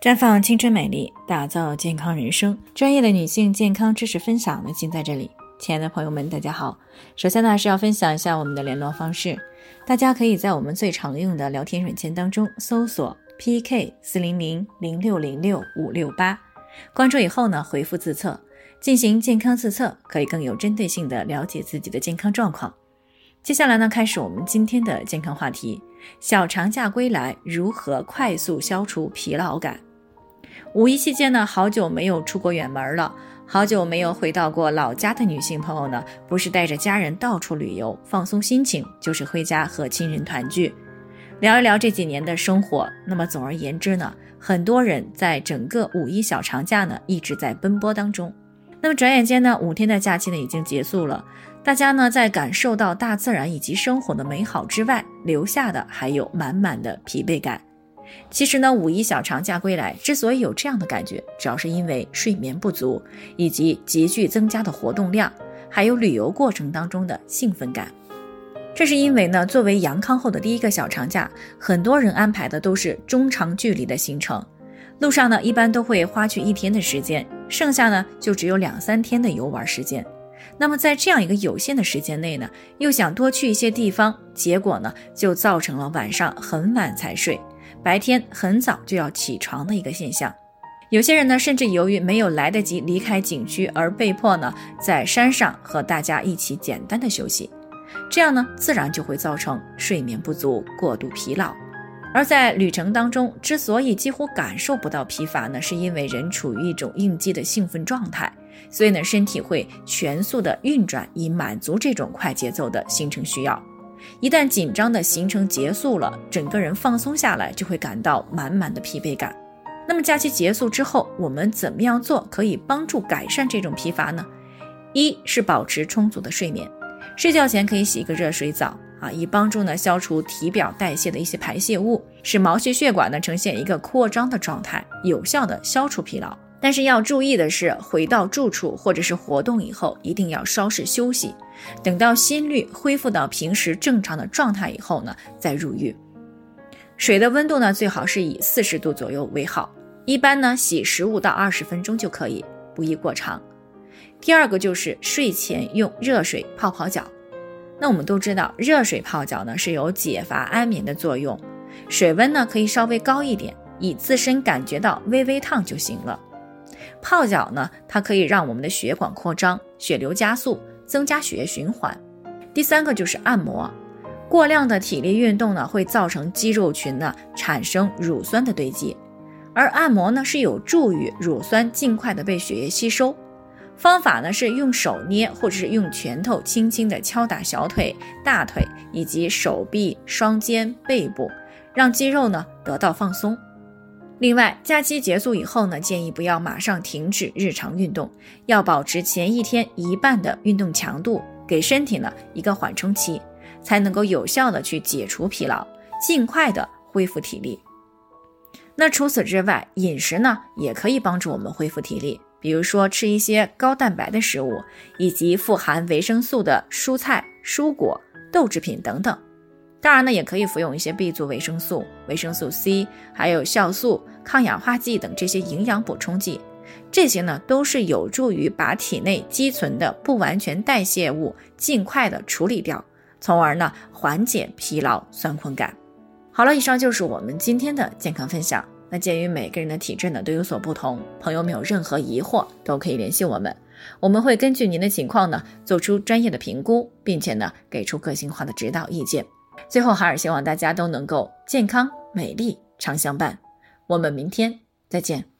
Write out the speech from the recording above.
绽放青春美丽，打造健康人生。专业的女性健康知识分享呢，尽在这里。亲爱的朋友们，大家好。首先呢，是要分享一下我们的联络方式，大家可以在我们最常用的聊天软件当中搜索 PK 四零零零六零六五六八，关注以后呢，回复自测进行健康自测，可以更有针对性的了解自己的健康状况。接下来呢，开始我们今天的健康话题：小长假归来，如何快速消除疲劳感？五一期间呢，好久没有出过远门了，好久没有回到过老家的女性朋友呢，不是带着家人到处旅游放松心情，就是回家和亲人团聚，聊一聊这几年的生活。那么总而言之呢，很多人在整个五一小长假呢，一直在奔波当中。那么转眼间呢，五天的假期呢已经结束了，大家呢在感受到大自然以及生活的美好之外，留下的还有满满的疲惫感。其实呢，五一小长假归来之所以有这样的感觉，主要是因为睡眠不足，以及急剧增加的活动量，还有旅游过程当中的兴奋感。这是因为呢，作为阳康后的第一个小长假，很多人安排的都是中长距离的行程，路上呢一般都会花去一天的时间，剩下呢就只有两三天的游玩时间。那么在这样一个有限的时间内呢，又想多去一些地方，结果呢就造成了晚上很晚才睡。白天很早就要起床的一个现象，有些人呢，甚至由于没有来得及离开景区，而被迫呢在山上和大家一起简单的休息，这样呢，自然就会造成睡眠不足、过度疲劳。而在旅程当中，之所以几乎感受不到疲乏呢，是因为人处于一种应激的兴奋状态，所以呢，身体会全速的运转，以满足这种快节奏的行程需要。一旦紧张的行程结束了，整个人放松下来，就会感到满满的疲惫感。那么假期结束之后，我们怎么样做可以帮助改善这种疲乏呢？一是保持充足的睡眠，睡觉前可以洗一个热水澡啊，以帮助呢消除体表代谢的一些排泄物，使毛细血管呢呈现一个扩张的状态，有效的消除疲劳。但是要注意的是，回到住处或者是活动以后，一定要稍事休息。等到心率恢复到平时正常的状态以后呢，再入浴。水的温度呢，最好是以四十度左右为好。一般呢，洗十五到二十分钟就可以，不宜过长。第二个就是睡前用热水泡泡脚。那我们都知道，热水泡脚呢是有解乏安眠的作用，水温呢可以稍微高一点，以自身感觉到微微烫就行了。泡脚呢，它可以让我们的血管扩张，血流加速。增加血液循环。第三个就是按摩，过量的体力运动呢，会造成肌肉群呢产生乳酸的堆积，而按摩呢是有助于乳酸尽快的被血液吸收。方法呢是用手捏或者是用拳头轻轻的敲打小腿、大腿以及手臂、双肩、背部，让肌肉呢得到放松。另外，假期结束以后呢，建议不要马上停止日常运动，要保持前一天一半的运动强度，给身体呢一个缓冲期，才能够有效的去解除疲劳，尽快的恢复体力。那除此之外，饮食呢也可以帮助我们恢复体力，比如说吃一些高蛋白的食物，以及富含维生素的蔬菜、蔬果、豆制品等等。当然呢，也可以服用一些 B 族维生素、维生素 C，还有酵素、抗氧化剂等这些营养补充剂。这些呢，都是有助于把体内积存的不完全代谢物尽快的处理掉，从而呢缓解疲劳酸困感。好了，以上就是我们今天的健康分享。那鉴于每个人的体质呢都有所不同，朋友们有任何疑惑都可以联系我们，我们会根据您的情况呢做出专业的评估，并且呢给出个性化的指导意见。最后，海尔希望大家都能够健康美丽常相伴。我们明天再见。